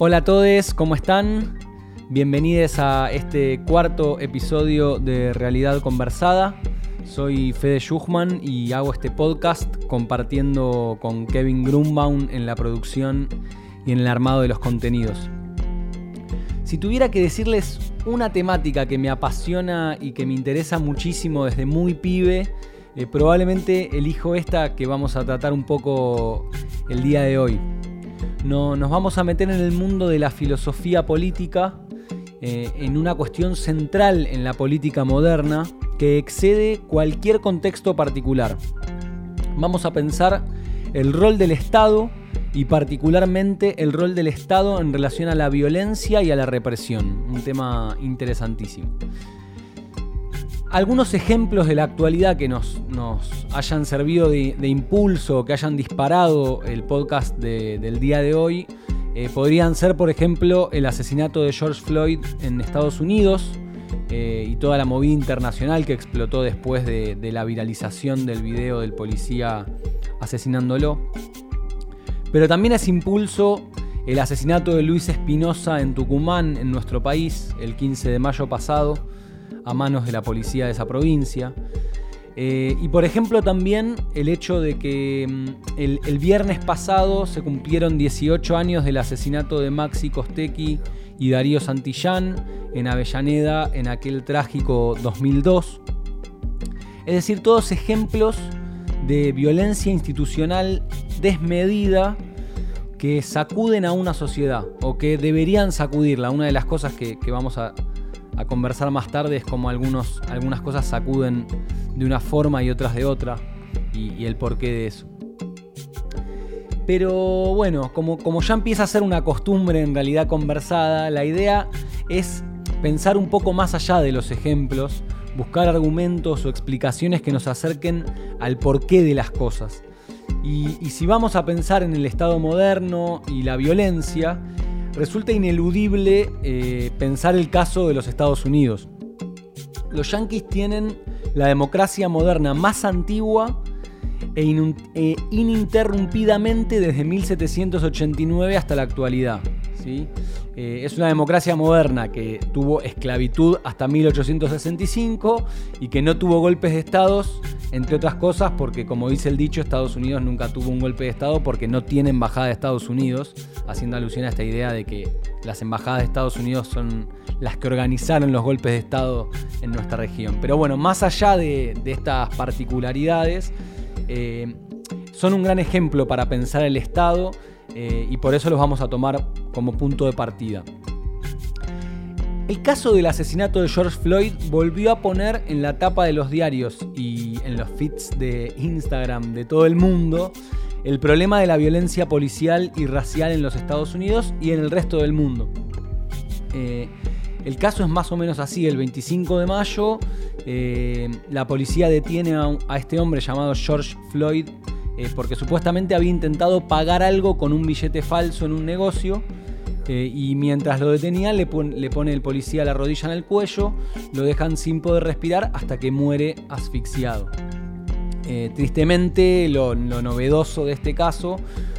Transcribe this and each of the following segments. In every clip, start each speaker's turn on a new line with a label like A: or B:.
A: Hola a todos, ¿cómo están? Bienvenidos a este cuarto episodio de Realidad Conversada. Soy Fede Schuchman y hago este podcast compartiendo con Kevin Grunbaum en la producción y en el armado de los contenidos. Si tuviera que decirles una temática que me apasiona y que me interesa muchísimo desde muy pibe, eh, probablemente elijo esta que vamos a tratar un poco el día de hoy no, nos vamos a meter en el mundo de la filosofía política, eh, en una cuestión central en la política moderna que excede cualquier contexto particular. Vamos a pensar el rol del Estado y particularmente el rol del Estado en relación a la violencia y a la represión, un tema interesantísimo algunos ejemplos de la actualidad que nos, hayan servido de, impulso, que hayan disparado el podcast del día de hoy, eh, podrían ser, por ejemplo, el asesinato de George Floyd en Estados Unidos eh, y toda la movida internacional que explotó después de, de la viralización del video del policía asesinándolo. Pero también es impulso el asesinato de Luis Espinosa en Tucumán, en nuestro país, el 15 de mayo pasado a manos de la policía de esa provincia. Eh, y por ejemplo también el hecho de que mm, el, viernes pasado se cumplieron 18 años del asesinato de Maxi Costequi y Darío Santillán en Avellaneda en aquel trágico 2002. Es decir, todos ejemplos de violencia institucional desmedida que sacuden a una sociedad o que deberían sacudirla. Una de las cosas que vamos a, a conversar más tarde es como algunos, algunas cosas sacuden de una forma y otras de otra y, el porqué de eso. Pero bueno, como, como ya empieza a ser una costumbre en realidad conversada, la idea es pensar un poco más allá de los ejemplos, buscar argumentos o explicaciones que nos acerquen al porqué de las cosas. Y, y si vamos a pensar en el Estado moderno y la violencia, resulta ineludible eh, pensar el caso de los Estados Unidos. Los yanquis tienen la democracia moderna más antigua e, e ininterrumpidamente desde 1789 hasta la actualidad. ¿sí? Eh, es una democracia moderna que tuvo esclavitud hasta 1865 y que no tuvo golpes de estados, entre otras cosas porque, como dice el dicho, Estados Unidos nunca tuvo un golpe de estado porque no tiene embajada de Estados Unidos, haciendo alusión a esta idea de que las embajadas de Estados Unidos son las que organizaron los golpes de estado en nuestra región. Pero bueno, más allá de, estas particularidades, eh, son un gran ejemplo para pensar el Estado eh, y por eso los vamos a tomar como punto de partida. El caso del asesinato de George Floyd volvió a poner en la tapa de los diarios y en los feeds de Instagram de todo el mundo el problema de la violencia policial y racial en los Estados Unidos y en el resto del mundo. Eh, el caso es más o menos así, el 25 de mayo eh, la policía detiene a este hombre llamado George Floyd eh, porque supuestamente había intentado pagar algo con un billete falso en un negocio. Eh, y mientras lo detenían le, pone el policía la rodilla en el cuello, lo dejan sin poder respirar hasta que muere asfixiado. Eh, tristemente lo, novedoso de este caso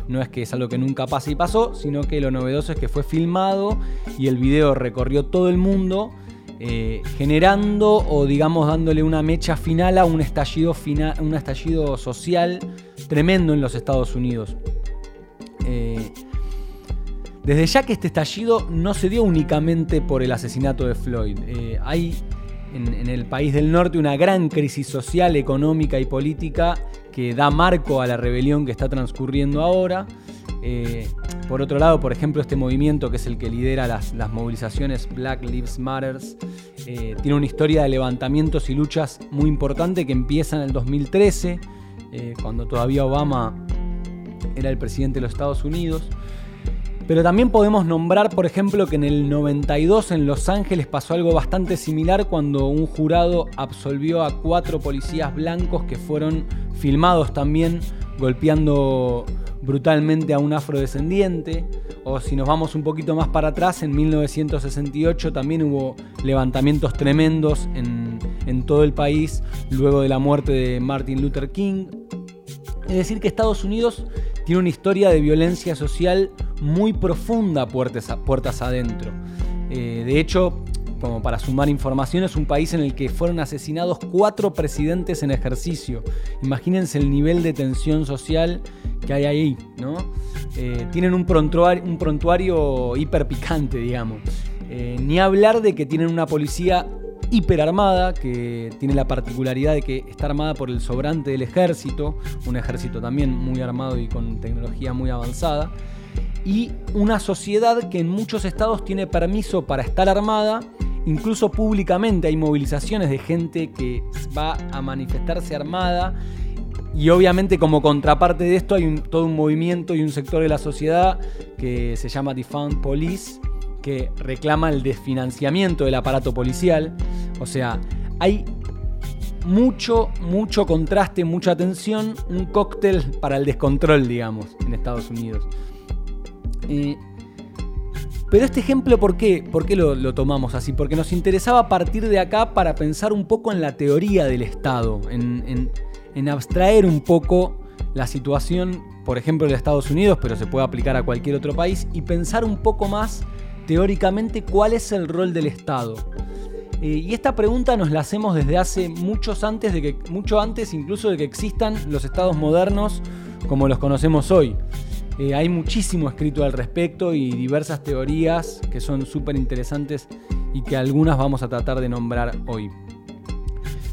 A: no es que es algo que nunca pasa y pasó, sino que lo novedoso es que fue filmado y el video recorrió todo el mundo eh, generando o digamos dándole una mecha final a un estallido, un estallido social tremendo en los Estados Unidos. Desde ya que este estallido no se dio únicamente por el asesinato de Floyd. Eh, hay en, el país del norte una gran crisis social, económica y política que da marco a la rebelión que está transcurriendo ahora. Eh, por otro lado, por ejemplo, este movimiento que es el que lidera las, movilizaciones Black Lives Matter, eh, tiene una historia de levantamientos y luchas muy importante que empieza en el 2013, eh, cuando todavía Obama era el presidente de los Estados Unidos. Pero también podemos nombrar, por ejemplo, que en el 92 en Los Ángeles pasó algo bastante similar cuando un jurado absolvió a cuatro policías blancos que fueron filmados también golpeando brutalmente a un afrodescendiente. O si nos vamos un poquito más para atrás, en 1968 también hubo levantamientos tremendos en, todo el país luego de la muerte de Martin Luther King. Es decir, que Estados Unidos tiene una historia de violencia social muy profunda puertas, puertas adentro. Eh, de hecho, como para sumar información, es un país en el que fueron asesinados cuatro presidentes en ejercicio. Imagínense el nivel de tensión social que hay ahí, ¿no? Eh, tienen un prontuario, un prontuario hiper picante, digamos. Eh, ni hablar de que tienen una policía hiperarmada, que tiene la particularidad de que está armada por el sobrante del ejército, un ejército también muy armado y con tecnología muy avanzada, y una sociedad que en muchos estados tiene permiso para estar armada, incluso públicamente hay movilizaciones de gente que va a manifestarse armada. Y obviamente como contraparte de esto hay todo un movimiento y un sector de la sociedad que se llama Defund Police, que reclama el desfinanciamiento del aparato policial. O sea, hay mucho, mucho contraste, mucha tensión, un cóctel para el descontrol, digamos, en Estados Unidos. Eh, pero este ejemplo, ¿por qué, ¿Por qué lo, tomamos así? Porque nos interesaba partir de acá para pensar un poco en la teoría del Estado, en, en abstraer un poco la situación, por ejemplo, de Estados Unidos, pero se puede aplicar a cualquier otro país, y pensar un poco más teóricamente cuál es el rol del Estado. Eh, y esta pregunta nos la hacemos desde hace muchos antes de que, mucho antes incluso de que existan los estados modernos como los conocemos hoy. Eh, hay muchísimo escrito al respecto y diversas teorías que son súper interesantes y que algunas vamos a tratar de nombrar hoy.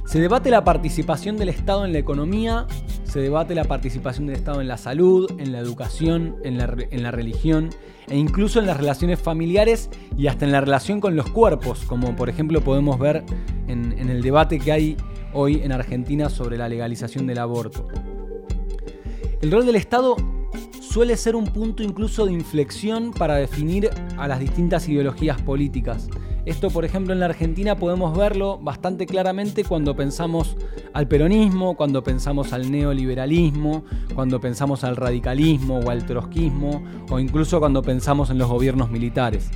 A: Se debate la participación del Estado en la economía, se debate la participación del Estado en la salud, en la educación, en la, religión e incluso en las relaciones familiares y hasta en la relación con los cuerpos, como por ejemplo podemos ver en, el debate que hay hoy en Argentina sobre la legalización del aborto. El rol del Estado suele ser un punto incluso de inflexión para definir a las distintas ideologías políticas. Esto, por ejemplo, en la Argentina podemos verlo bastante claramente cuando pensamos al peronismo, cuando pensamos al neoliberalismo, cuando pensamos al radicalismo o al trotskismo, o incluso cuando pensamos en los gobiernos militares.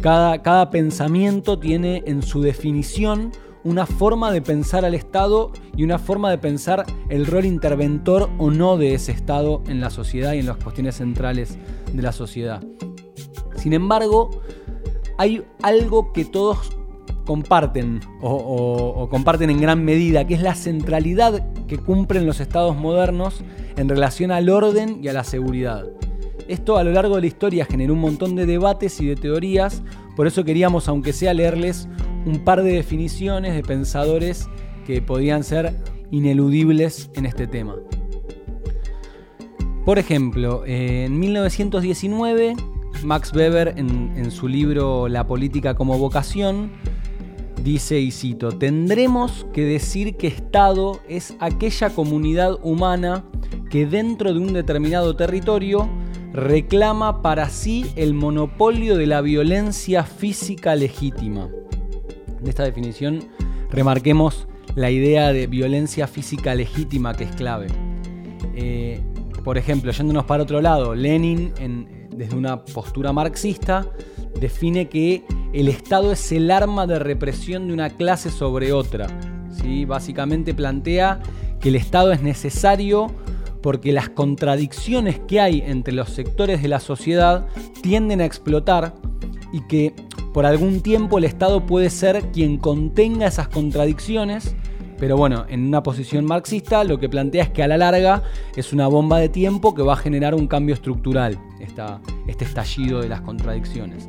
A: Cada, cada pensamiento tiene en su definición una forma de pensar al Estado y una forma de pensar el rol interventor o no de ese Estado en la sociedad y en las cuestiones centrales de la sociedad. Sin embargo, hay algo que todos comparten o, comparten en gran medida, que es la centralidad que cumplen los estados modernos en relación al orden y a la seguridad. Esto a lo largo de la historia generó un montón de debates y de teorías, por eso queríamos, aunque sea, leerles un par de definiciones de pensadores que podían ser ineludibles en este tema. Por ejemplo, en 1919 Max Weber en, su libro La política como vocación dice, y cito, tendremos que decir que Estado es aquella comunidad humana que dentro de un determinado territorio reclama para sí el monopolio de la violencia física legítima. En esta definición remarquemos la idea de violencia física legítima que es clave. Eh, por ejemplo, yéndonos para otro lado, Lenin en, desde una postura marxista, define que el Estado es el arma de represión de una clase sobre otra. ¿sí? Básicamente plantea que el Estado es necesario porque las contradicciones que hay entre los sectores de la sociedad tienden a explotar y que por algún tiempo el Estado puede ser quien contenga esas contradicciones pero bueno, en una posición marxista lo que plantea es que a la larga es una bomba de tiempo que va a generar un cambio estructural, este estallido de las contradicciones.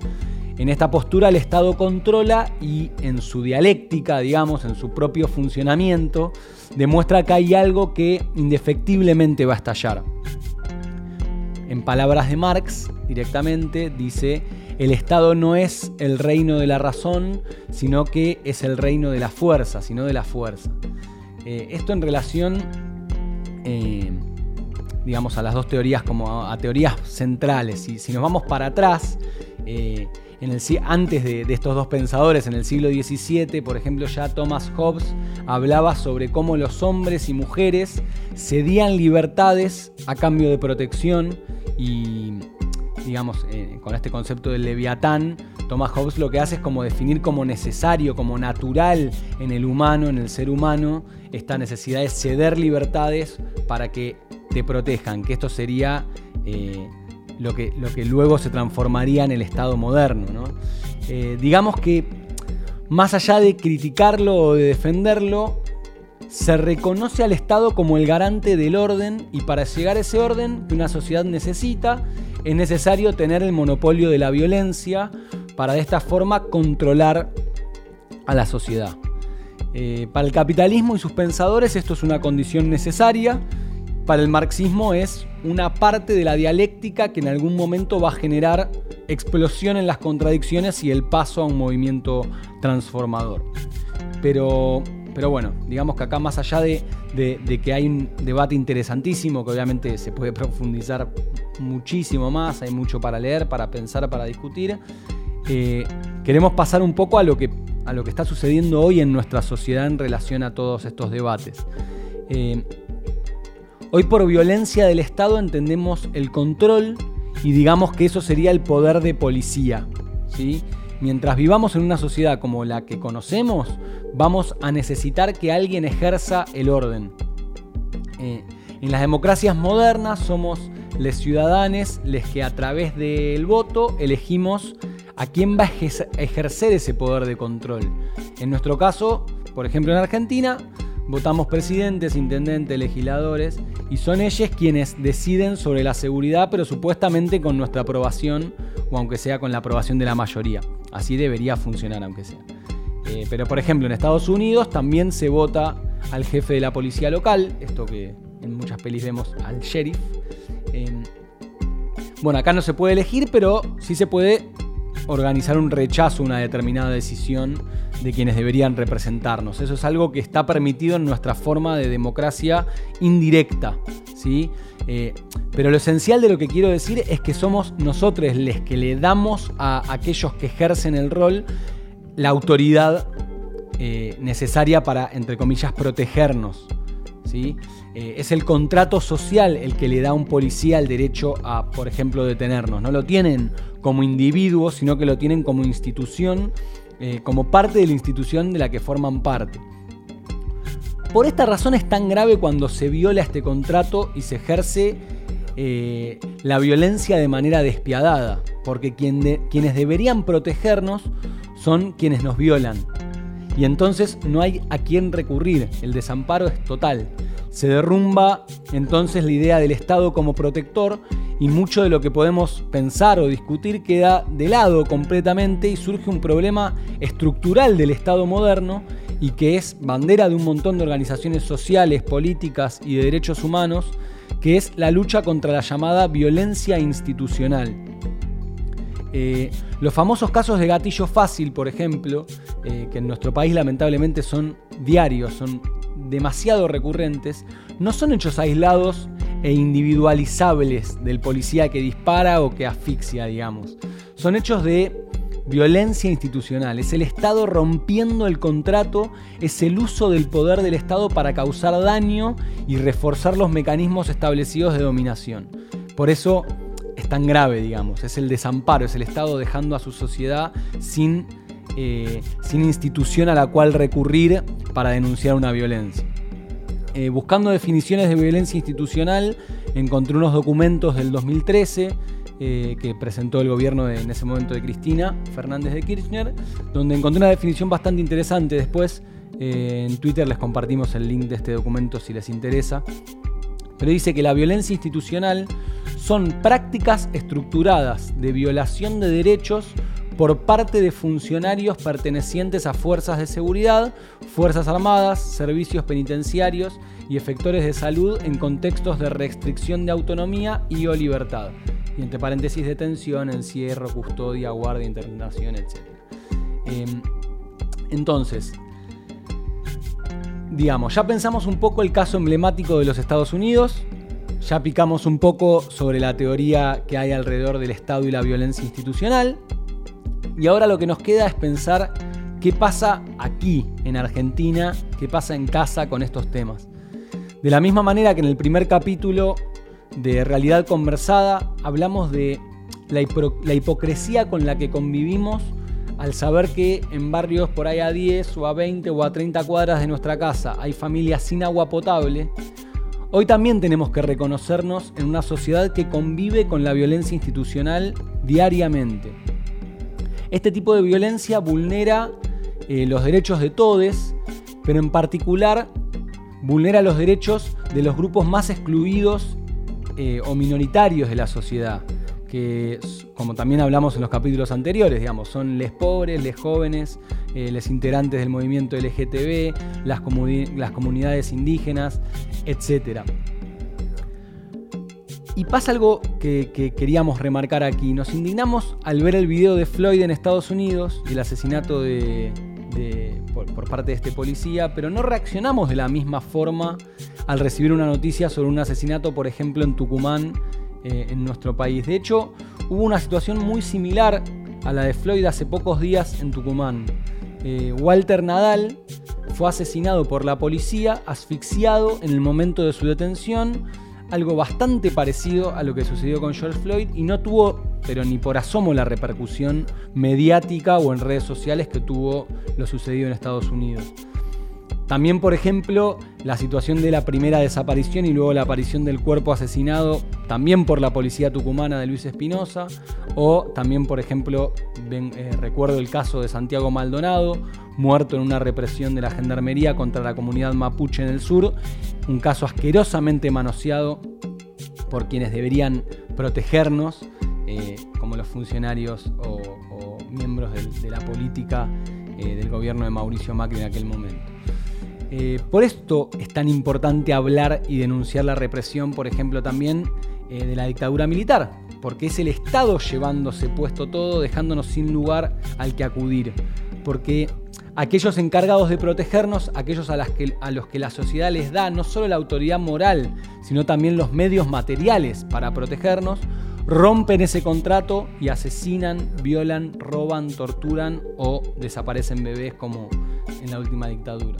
A: En esta postura el Estado controla y en su dialéctica, digamos, en su propio funcionamiento, demuestra que hay algo que indefectiblemente va a estallar. En palabras de Marx, directamente, dice el Estado no es el reino de la razón, sino que es el reino de la fuerza, sino de la fuerza. Eh, esto en relación, eh, digamos, a las dos teorías como a, teorías centrales. Si, si, nos vamos para atrás, eh, en el, antes de, estos dos pensadores, en el siglo XVII, por ejemplo, ya Thomas Hobbes hablaba sobre cómo los hombres y mujeres cedían libertades a cambio de protección y digamos, eh, con este concepto del leviatán, Thomas Hobbes lo que hace es como definir como necesario, como natural en el humano, en el ser humano, esta necesidad de ceder libertades para que te protejan, que esto sería eh, lo, que, lo, que, luego se transformaría en el Estado moderno. Eh, digamos que más allá de criticarlo o de defenderlo, se reconoce al Estado como el garante del orden y para llegar a ese orden que una sociedad necesita, es necesario tener el monopolio de la violencia para de esta forma controlar a la sociedad. Eh, para el capitalismo y sus pensadores esto es una condición necesaria, para el marxismo es una parte de la dialéctica que en algún momento va a generar explosión en las contradicciones y el paso a un movimiento transformador. Pero, pero bueno, digamos que acá más allá de, que hay un debate interesantísimo, que obviamente se puede profundizar muchísimo más, hay mucho para leer, para pensar, para discutir, eh, queremos pasar un poco a lo, que, a lo que está sucediendo hoy en nuestra sociedad en relación a todos estos debates. Eh, Hoy por violencia del Estado entendemos el control y digamos que eso sería el poder de policía. ¿sí? Mientras vivamos en una sociedad como la que conocemos, vamos a necesitar que alguien ejerza el orden. Eh, en las democracias modernas somos los ciudadanos los que a través del voto elegimos a quién va a ejercer ese poder de control. En nuestro caso, por ejemplo en Argentina, votamos presidentes, intendentes, legisladores y son ellos quienes deciden sobre la seguridad, pero supuestamente con nuestra aprobación o aunque sea con la aprobación de la mayoría. Así debería funcionar aunque sea. Eh, pero por ejemplo en Estados Unidos también se vota al jefe de la policía local, esto que en muchas pelis vemos al sheriff. Em, bueno, acá no se puede elegir, pero sí se puede organizar un rechazo a una determinada decisión de quienes deberían representarnos. Eso es algo que está permitido en nuestra forma de democracia indirecta. ¿sí? Eh, pero lo esencial de lo que quiero decir es que somos nosotros los que le damos a aquellos que ejercen el rol la autoridad eh, necesaria para, entre comillas, protegernos. ¿sí? Eh, es el contrato social el que le da a un policía el derecho a, por ejemplo, detenernos. No lo tienen como individuos, sino que lo tienen como institución eh, como parte de la institución de la que forman parte. Por esta razón es tan grave cuando se viola este contrato y se ejerce eh, la violencia de manera despiadada, porque quienes deberían protegernos son quienes nos violan. Y entonces no hay a quién recurrir, el desamparo es total. Se derrumba entonces la idea del Estado como protector y mucho de lo que podemos pensar o discutir queda de lado completamente y surge un problema estructural del Estado moderno y que es bandera de un montón de organizaciones sociales, políticas y de derechos humanos, que es la lucha contra la llamada violencia institucional. Eh, los famosos casos de gatillo fácil, por ejemplo, eh, que en nuestro país lamentablemente son diarios, son demasiado recurrentes, no son hechos aislados e individualizables del policía que dispara o que asfixia, digamos. Son hechos de violencia institucional, es el Estado rompiendo el contrato, es el uso del poder del Estado para causar daño y reforzar los mecanismos establecidos de dominación. Por eso es tan grave, digamos, es el desamparo, es el Estado dejando a su sociedad sin, eh, sin institución a la cual recurrir para denunciar una violencia. Eh, buscando definiciones de violencia institucional, encontré unos documentos del 2013 eh, que presentó el gobierno en ese momento de Cristina Fernández de Kirchner, donde encontré una definición bastante interesante. Después en Twitter les compartimos el link de este documento si les interesa. Pero dice que la violencia institucional son prácticas estructuradas de violación de derechos por parte de funcionarios pertenecientes a fuerzas de seguridad, fuerzas armadas, servicios penitenciarios y efectores de salud en contextos de restricción de autonomía y o libertad. Y entre paréntesis detención, encierro, custodia, guardia, internación, etc. Em, entonces, digamos, ya pensamos un poco el caso emblemático de los Estados Unidos, ya picamos un poco sobre la teoría que hay alrededor del Estado y la violencia institucional, y ahora lo que nos queda es pensar qué pasa aquí, en Argentina, qué pasa en casa con estos temas. De la misma manera que en el primer capítulo de Realidad Conversada hablamos de la, hipocresía con la que convivimos al saber que en barrios por ahí a 10 o a 20 o a 30 cuadras de nuestra casa hay familias sin agua potable, Hoy también tenemos que reconocernos en una sociedad que convive con la violencia institucional diariamente. Este tipo de violencia vulnera eh, los derechos de todos, pero en particular vulnera los derechos de los grupos más excluidos eh, o minoritarios de la sociedad, que como también hablamos en los capítulos anteriores, digamos, son les pobres, les jóvenes, eh, los integrantes del movimiento LGTB, las, las comunidades indígenas, etc. Y pasa algo que, queríamos remarcar aquí. Nos indignamos al ver el video de Floyd en Estados Unidos el asesinato de, por, parte de este policía, pero no reaccionamos de la misma forma al recibir una noticia sobre un asesinato, por ejemplo, en Tucumán, eh, en nuestro país. De hecho, hubo una situación muy similar a la de Floyd hace pocos días en Tucumán. Eh, Walter Nadal fue asesinado por la policía, asfixiado en el momento de su detención algo bastante parecido a lo que sucedió con George Floyd y no tuvo, pero ni por asomo, la repercusión mediática o en redes sociales que tuvo lo sucedido en Estados Unidos. También, por ejemplo, la situación de la primera desaparición y luego la aparición del cuerpo asesinado también por la policía tucumana de Luis Espinosa, o también, por ejemplo, eh, recuerdo el caso de Santiago Maldonado, muerto en una represión de la gendarmería contra la comunidad mapuche en el sur, un caso asquerosamente manoseado por quienes deberían protegernos, eh, como los funcionarios o, miembros de, la política eh, del gobierno de Mauricio Macri en aquel momento. Eh, por esto es tan importante hablar y denunciar la represión, por ejemplo, también de la dictadura militar, porque es el Estado llevándose puesto todo, dejándonos sin lugar al que acudir. Porque aquellos encargados de protegernos, aquellos a, los que la sociedad les da no solo la autoridad moral, sino también los medios materiales para protegernos, rompen ese contrato y asesinan, violan, roban, torturan o desaparecen bebés como en la última dictadura.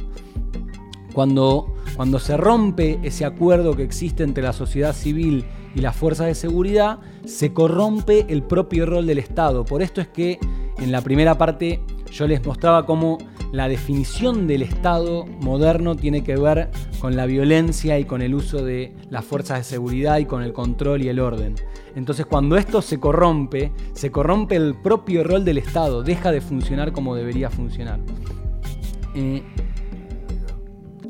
A: Cuando, cuando se rompe ese acuerdo que existe entre la sociedad civil y las fuerzas de seguridad, se corrompe el propio rol del Estado. Por esto es que en la primera parte yo les mostraba cómo la definición del Estado moderno tiene que ver con la violencia y con el uso de las fuerzas de seguridad y con el control y el orden. Entonces cuando esto se corrompe, se corrompe el propio rol del Estado, deja de funcionar como debería funcionar. Eh,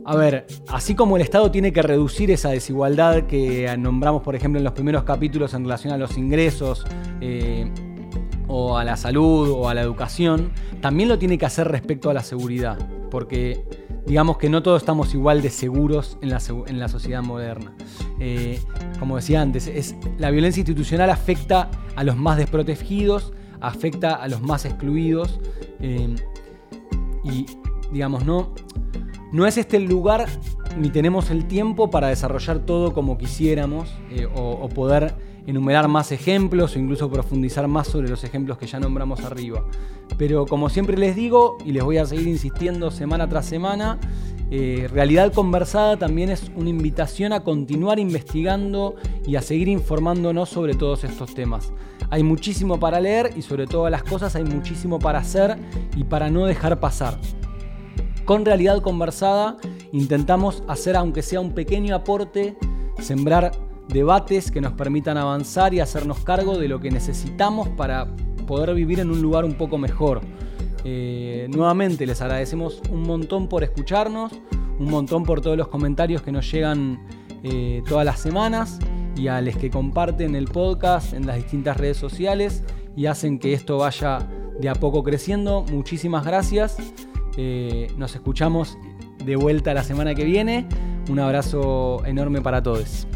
A: a ver, así como el Estado tiene que reducir esa desigualdad que nombramos, por ejemplo, en los primeros capítulos en relación a los ingresos, eh, o a la salud o a la educación, también lo tiene que hacer respecto a la seguridad, porque digamos que no todos estamos igual de seguros en la, sociedad moderna. Eh, como decía antes, es, la violencia institucional afecta a los más desprotegidos, afecta a los más excluidos eh, y digamos, no, no es este el lugar ni tenemos el tiempo para desarrollar todo como quisiéramos eh, o poder enumerar más ejemplos o incluso profundizar más sobre los ejemplos que ya nombramos arriba. Pero como siempre les digo, y les voy a seguir insistiendo semana tras semana, eh, Realidad Conversada también es una invitación a continuar investigando y a seguir informándonos sobre todos estos temas. Hay muchísimo para leer y sobre todas las cosas hay muchísimo para hacer y para no dejar pasar. Con Realidad Conversada intentamos hacer, aunque sea un pequeño aporte, sembrar debates que nos permitan avanzar y hacernos cargo de lo que necesitamos para poder vivir en un lugar un poco mejor. Eh, nuevamente les agradecemos un montón por escucharnos, un montón por todos los comentarios que nos llegan eh, todas las semanas y a los que comparten el podcast en las distintas redes sociales y hacen que esto vaya de a poco creciendo. Muchísimas gracias. Eh, nos escuchamos de vuelta la semana que viene. Un abrazo enorme para todos.